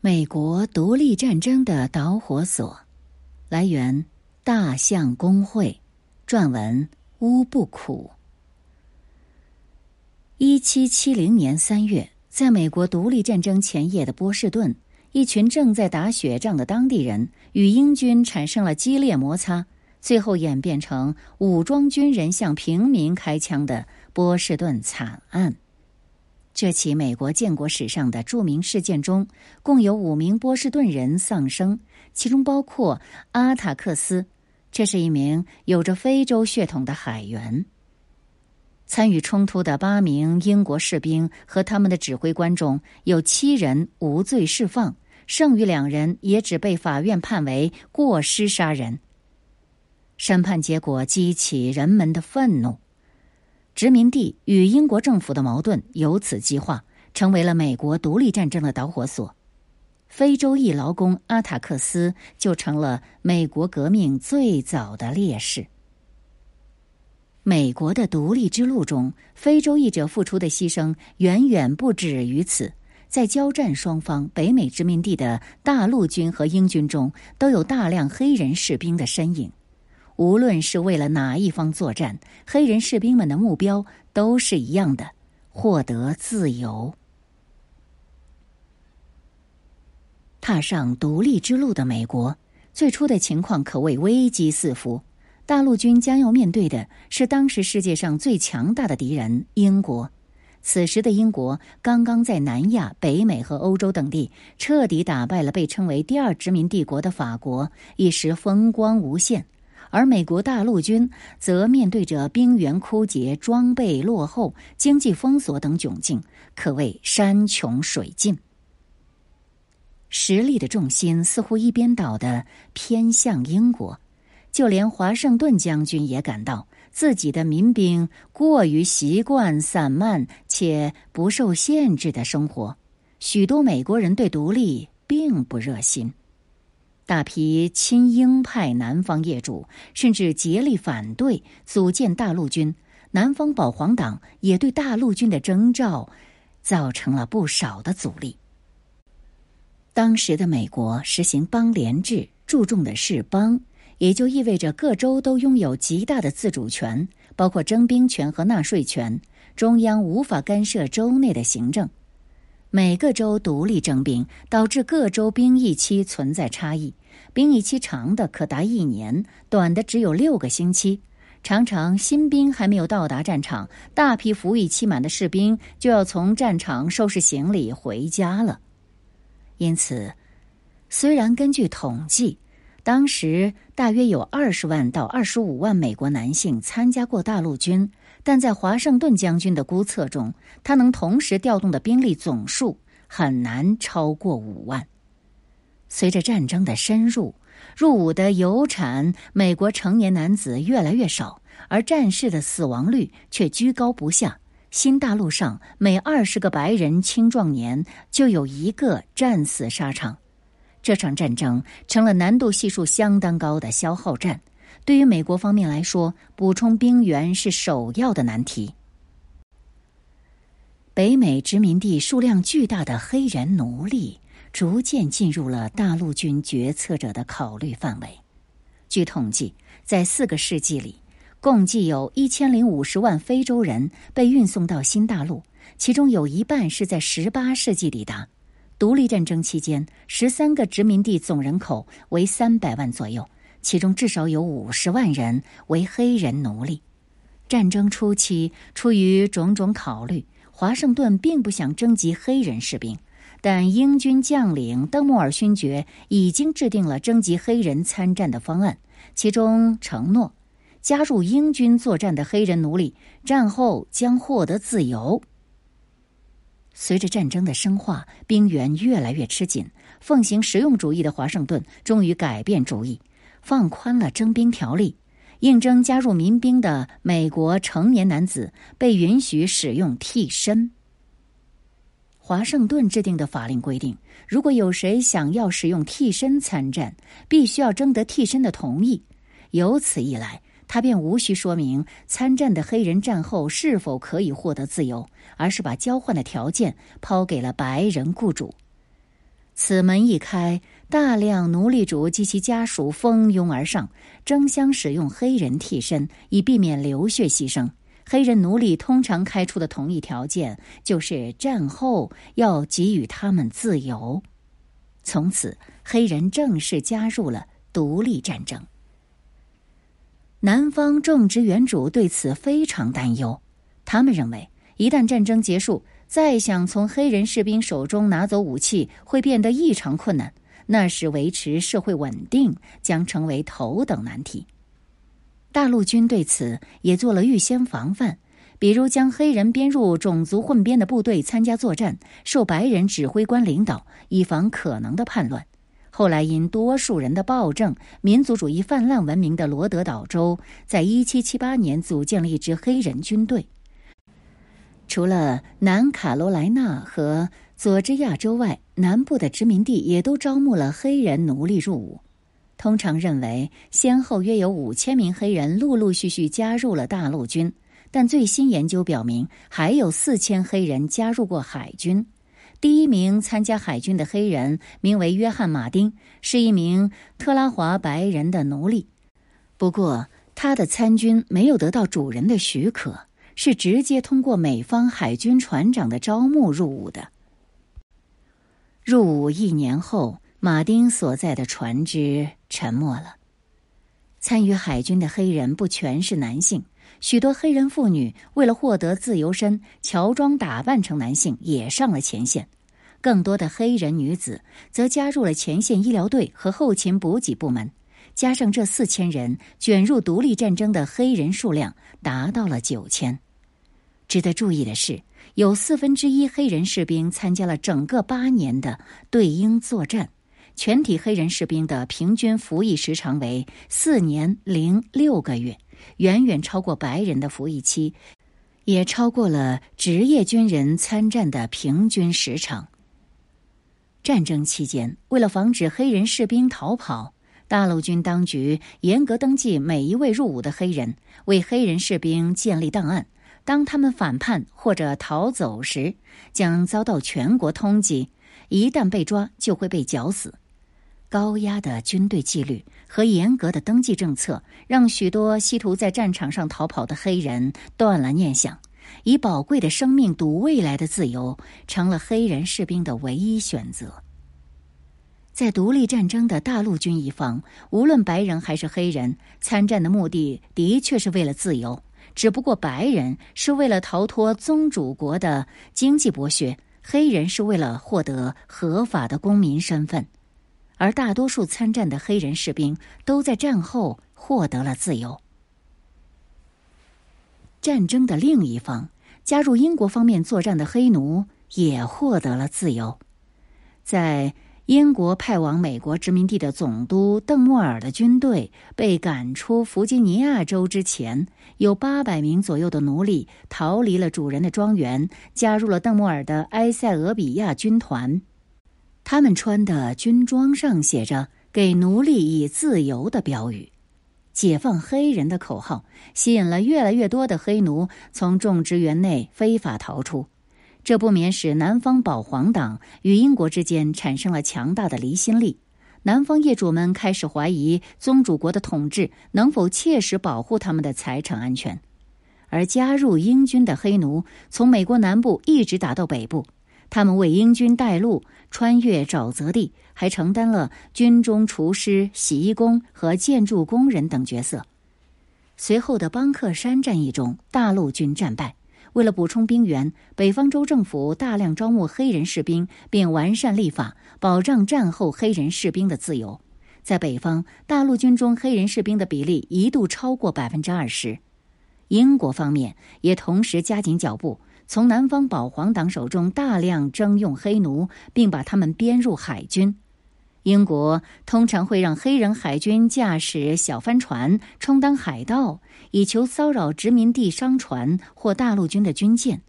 美国独立战争的导火索，来源：大象公会，撰文：乌不苦。一七七零年三月，在美国独立战争前夜的波士顿，一群正在打雪仗的当地人与英军产生了激烈摩擦，最后演变成武装军人向平民开枪的波士顿惨案。这起美国建国史上的著名事件中，共有五名波士顿人丧生，其中包括阿塔克斯，这是一名有着非洲血统的海员。参与冲突的八名英国士兵和他们的指挥官中有七人无罪释放，剩余两人也只被法院判为过失杀人。审判结果激起人们的愤怒。殖民地与英国政府的矛盾由此激化，成为了美国独立战争的导火索。非洲裔劳工阿塔克斯就成了美国革命最早的烈士。美国的独立之路中，非洲裔者付出的牺牲远远不止于此。在交战双方，北美殖民地的大陆军和英军中，都有大量黑人士兵的身影。无论是为了哪一方作战，黑人士兵们的目标都是一样的：获得自由。踏上独立之路的美国，最初的情况可谓危机四伏。大陆军将要面对的是当时世界上最强大的敌人——英国。此时的英国刚刚在南亚、北美和欧洲等地彻底打败了被称为第二殖民帝国的法国，一时风光无限。而美国大陆军则面对着兵源枯竭、装备落后、经济封锁等窘境，可谓山穷水尽。实力的重心似乎一边倒的偏向英国，就连华盛顿将军也感到自己的民兵过于习惯散漫且不受限制的生活，许多美国人对独立并不热心。大批亲英派南方业主甚至竭力反对组建大陆军，南方保皇党也对大陆军的征召造成了不少的阻力。当时的美国实行邦联制，注重的是邦，也就意味着各州都拥有极大的自主权，包括征兵权和纳税权，中央无法干涉州内的行政。每个州独立征兵，导致各州兵役期存在差异。兵役期长的可达一年，短的只有六个星期。常常新兵还没有到达战场，大批服役期满的士兵就要从战场收拾行李回家了。因此，虽然根据统计，当时大约有二十万到二十五万美国男性参加过大陆军。但在华盛顿将军的估测中，他能同时调动的兵力总数很难超过五万。随着战争的深入，入伍的有产美国成年男子越来越少，而战士的死亡率却居高不下。新大陆上每二十个白人青壮年就有一个战死沙场，这场战争成了难度系数相当高的消耗战。对于美国方面来说，补充兵源是首要的难题。北美殖民地数量巨大的黑人奴隶逐渐进入了大陆军决策者的考虑范围。据统计，在四个世纪里，共计有一千零五十万非洲人被运送到新大陆，其中有一半是在十八世纪抵达。独立战争期间，十三个殖民地总人口为三百万左右。其中至少有五十万人为黑人奴隶。战争初期，出于种种考虑，华盛顿并不想征集黑人士兵，但英军将领登莫尔勋爵已经制定了征集黑人参战的方案，其中承诺加入英军作战的黑人奴隶战后将获得自由。随着战争的深化，兵源越来越吃紧，奉行实用主义的华盛顿终于改变主意。放宽了征兵条例，应征加入民兵的美国成年男子被允许使用替身。华盛顿制定的法令规定，如果有谁想要使用替身参战，必须要征得替身的同意。由此一来，他便无需说明参战的黑人战后是否可以获得自由，而是把交换的条件抛给了白人雇主。此门一开，大量奴隶主及其家属蜂拥而上，争相使用黑人替身，以避免流血牺牲。黑人奴隶通常开出的同一条件就是战后要给予他们自由。从此，黑人正式加入了独立战争。南方种植园主对此非常担忧，他们认为，一旦战争结束，再想从黑人士兵手中拿走武器会变得异常困难，那时维持社会稳定将成为头等难题。大陆军对此也做了预先防范，比如将黑人编入种族混编的部队参加作战，受白人指挥官领导，以防可能的叛乱。后来因多数人的暴政、民族主义泛滥闻名的罗德岛州，在一七七八年组建了一支黑人军队。除了南卡罗来纳和佐治亚州外，南部的殖民地也都招募了黑人奴隶入伍。通常认为，先后约有五千名黑人陆陆续续加入了大陆军，但最新研究表明，还有四千黑人加入过海军。第一名参加海军的黑人名为约翰·马丁，是一名特拉华白人的奴隶。不过，他的参军没有得到主人的许可。是直接通过美方海军船长的招募入伍的。入伍一年后，马丁所在的船只沉默了。参与海军的黑人不全是男性，许多黑人妇女为了获得自由身，乔装打扮成男性也上了前线。更多的黑人女子则加入了前线医疗队和后勤补给部门。加上这四千人卷入独立战争的黑人数量达到了九千。值得注意的是，有四分之一黑人士兵参加了整个八年的对英作战，全体黑人士兵的平均服役时长为四年零六个月，远远超过白人的服役期，也超过了职业军人参战的平均时长。战争期间，为了防止黑人士兵逃跑，大陆军当局严格登记每一位入伍的黑人，为黑人士兵建立档案。当他们反叛或者逃走时，将遭到全国通缉。一旦被抓，就会被绞死。高压的军队纪律和严格的登记政策，让许多企图在战场上逃跑的黑人断了念想。以宝贵的生命赌未来的自由，成了黑人士兵的唯一选择。在独立战争的大陆军一方，无论白人还是黑人，参战的目的的确是为了自由。只不过白人是为了逃脱宗主国的经济剥削，黑人是为了获得合法的公民身份，而大多数参战的黑人士兵都在战后获得了自由。战争的另一方，加入英国方面作战的黑奴也获得了自由，在。英国派往美国殖民地的总督邓莫尔的军队被赶出弗吉尼亚州之前，有八百名左右的奴隶逃离了主人的庄园，加入了邓莫尔的埃塞俄比亚军团。他们穿的军装上写着“给奴隶以自由”的标语，“解放黑人”的口号，吸引了越来越多的黑奴从种植园内非法逃出。这不免使南方保皇党与英国之间产生了强大的离心力。南方业主们开始怀疑宗主国的统治能否切实保护他们的财产安全，而加入英军的黑奴从美国南部一直打到北部，他们为英军带路，穿越沼泽地，还承担了军中厨师、洗衣工和建筑工人等角色。随后的邦克山战役中，大陆军战败。为了补充兵员，北方州政府大量招募黑人士兵，并完善立法，保障战后黑人士兵的自由。在北方，大陆军中黑人士兵的比例一度超过百分之二十。英国方面也同时加紧脚步，从南方保皇党手中大量征用黑奴，并把他们编入海军。英国通常会让黑人海军驾驶小帆船充当海盗，以求骚扰殖民地商船或大陆军的军舰。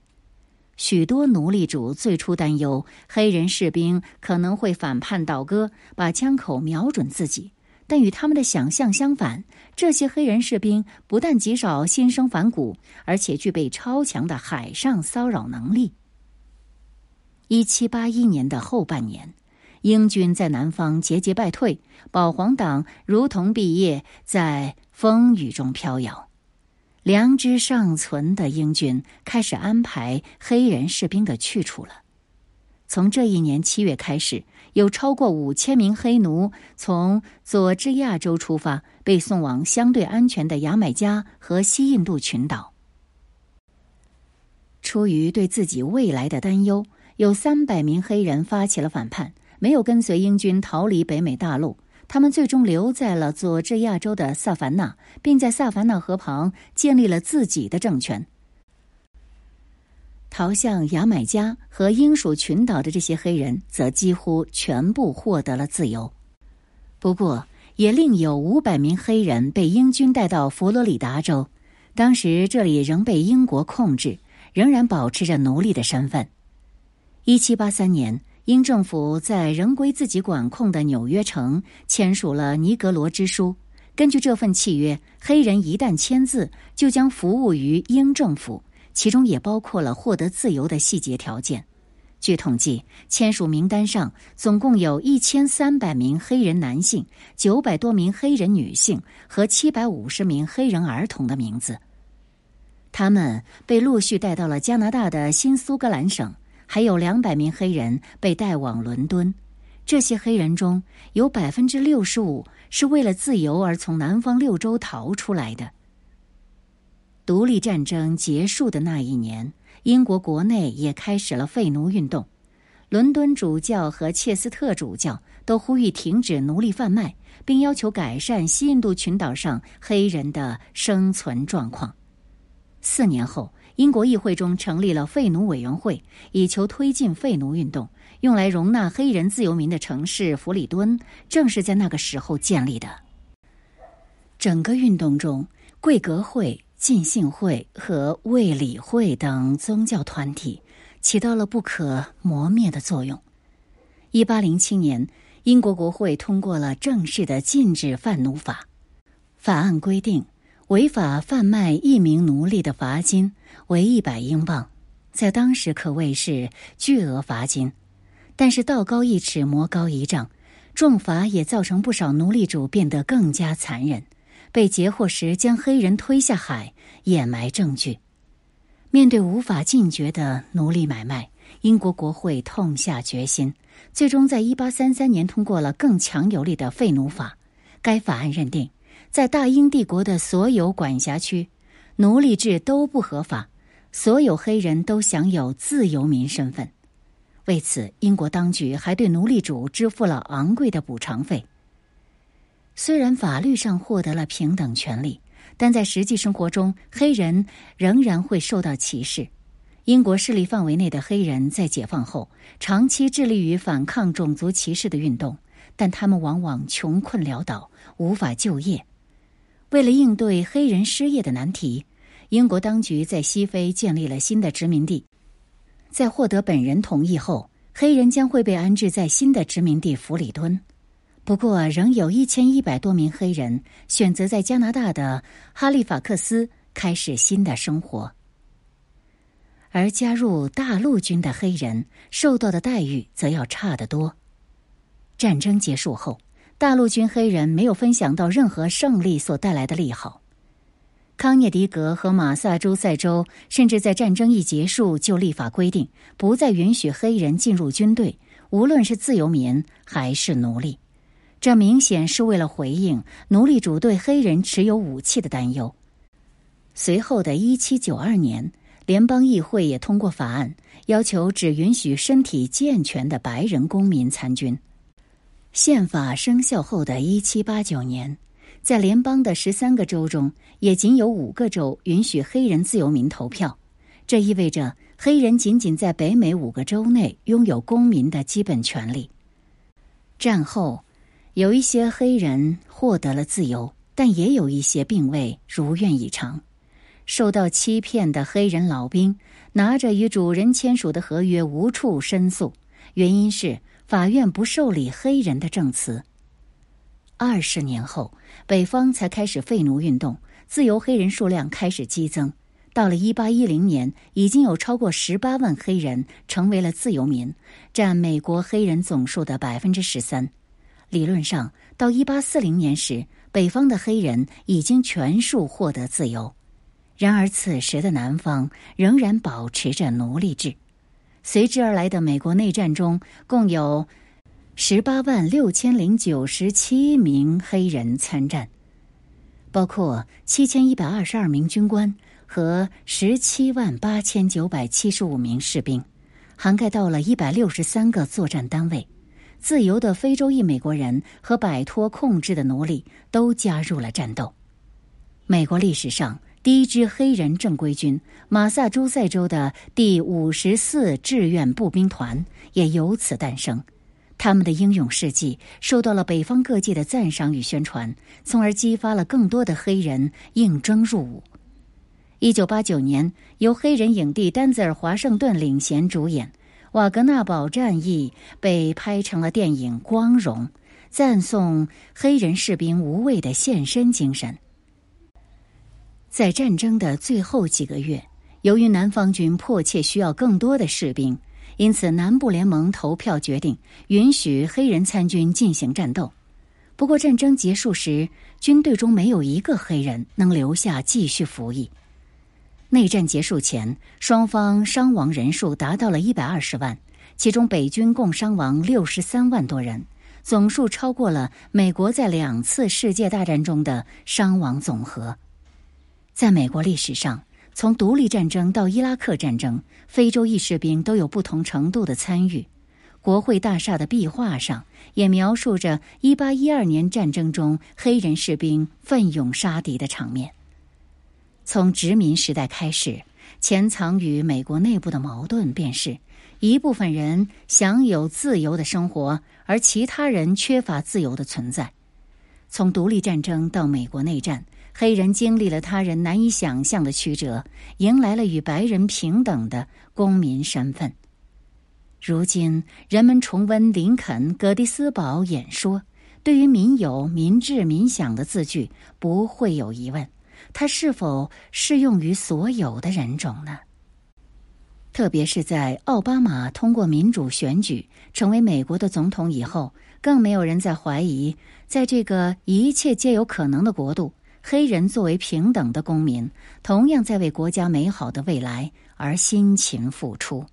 许多奴隶主最初担忧黑人士兵可能会反叛倒戈，把枪口瞄准自己。但与他们的想象相反，这些黑人士兵不但极少心生反骨，而且具备超强的海上骚扰能力。一七八一年的后半年。英军在南方节节败退，保皇党如同毕业在风雨中飘摇。良知尚存的英军开始安排黑人士兵的去处了。从这一年七月开始，有超过五千名黑奴从佐治亚州出发，被送往相对安全的牙买加和西印度群岛。出于对自己未来的担忧，有三百名黑人发起了反叛，没有跟随英军逃离北美大陆。他们最终留在了佐治亚州的萨凡纳，并在萨凡纳河旁建立了自己的政权。逃向牙买加和英属群岛的这些黑人，则几乎全部获得了自由。不过，也另有五百名黑人被英军带到佛罗里达州，当时这里仍被英国控制，仍然保持着奴隶的身份。一七八三年。英政府在仍归自己管控的纽约城签署了《尼格罗之书》。根据这份契约，黑人一旦签字，就将服务于英政府，其中也包括了获得自由的细节条件。据统计，签署名单上总共有一千三百名黑人男性、九百多名黑人女性和七百五十名黑人儿童的名字。他们被陆续带到了加拿大的新苏格兰省。还有两百名黑人被带往伦敦，这些黑人中有百分之六十五是为了自由而从南方六州逃出来的。独立战争结束的那一年，英国国内也开始了废奴运动，伦敦主教和切斯特主教都呼吁停止奴隶贩卖，并要求改善西印度群岛上黑人的生存状况。四年后。英国议会中成立了废奴委员会，以求推进废奴运动。用来容纳黑人自由民的城市弗里敦，正是在那个时候建立的。整个运动中，贵格会、浸信会和卫理会等宗教团体起到了不可磨灭的作用。一八零七年，英国国会通过了正式的禁止贩奴法，法案规定。违法贩卖一名奴隶的罚金为一百英镑，在当时可谓是巨额罚金。但是道高一尺，魔高一丈，重罚也造成不少奴隶主变得更加残忍，被截获时将黑人推下海，掩埋证据。面对无法禁绝的奴隶买卖，英国国会痛下决心，最终在一八三三年通过了更强有力的废奴法。该法案认定。在大英帝国的所有管辖区，奴隶制都不合法，所有黑人都享有自由民身份。为此，英国当局还对奴隶主支付了昂贵的补偿费。虽然法律上获得了平等权利，但在实际生活中，黑人仍然会受到歧视。英国势力范围内的黑人在解放后长期致力于反抗种族歧视的运动，但他们往往穷困潦倒，无法就业。为了应对黑人失业的难题，英国当局在西非建立了新的殖民地。在获得本人同意后，黑人将会被安置在新的殖民地弗里敦。不过，仍有一千一百多名黑人选择在加拿大的哈利法克斯开始新的生活。而加入大陆军的黑人受到的待遇则要差得多。战争结束后。大陆军黑人没有分享到任何胜利所带来的利好。康涅狄格和马萨诸塞州甚至在战争一结束就立法规定，不再允许黑人进入军队，无论是自由民还是奴隶。这明显是为了回应奴隶主对黑人持有武器的担忧。随后的一七九二年，联邦议会也通过法案，要求只允许身体健全的白人公民参军。宪法生效后的一七八九年，在联邦的十三个州中，也仅有五个州允许黑人自由民投票。这意味着黑人仅仅在北美五个州内拥有公民的基本权利。战后，有一些黑人获得了自由，但也有一些并未如愿以偿。受到欺骗的黑人老兵拿着与主人签署的合约无处申诉，原因是。法院不受理黑人的证词。二十年后，北方才开始废奴运动，自由黑人数量开始激增。到了一八一零年，已经有超过十八万黑人成为了自由民，占美国黑人总数的百分之十三。理论上，到一八四零年时，北方的黑人已经全数获得自由。然而，此时的南方仍然保持着奴隶制。随之而来的美国内战中，共有十八万六千零九十七名黑人参战，包括七千一百二十二名军官。和十七万八千九百七十五名士兵，涵盖到了一百六十三个作战单位。自由的非洲裔美国人和摆脱控制的奴隶都加入了战斗。美国历史上第一支黑人正规军——马萨诸塞州的第五十四志愿步兵团也由此诞生。他们的英勇事迹受到了北方各界的赞赏与宣传，从而激发了更多的黑人应征入伍。一九八九年，由黑人影帝丹泽尔·华盛顿领衔主演《瓦格纳堡战役》被拍成了电影《光荣》，赞颂黑人士兵无畏的献身精神。在战争的最后几个月，由于南方军迫切需要更多的士兵，因此南部联盟投票决定允许黑人参军进行战斗。不过，战争结束时，军队中没有一个黑人能留下继续服役。内战结束前，双方伤亡人数达到了一百二十万，其中北军共伤亡六十三万多人，总数超过了美国在两次世界大战中的伤亡总和。在美国历史上，从独立战争到伊拉克战争，非洲裔士兵都有不同程度的参与。国会大厦的壁画上也描述着一八一二年战争中黑人士兵奋勇杀敌的场面。从殖民时代开始，潜藏于美国内部的矛盾便是：一部分人享有自由的生活，而其他人缺乏自由的存在。从独立战争到美国内战，黑人经历了他人难以想象的曲折，迎来了与白人平等的公民身份。如今，人们重温林肯·葛蒂斯堡演说，对于“民有、民治、民享”的字句不会有疑问。它是否适用于所有的人种呢？特别是在奥巴马通过民主选举成为美国的总统以后，更没有人在怀疑，在这个一切皆有可能的国度，黑人作为平等的公民，同样在为国家美好的未来而辛勤付出。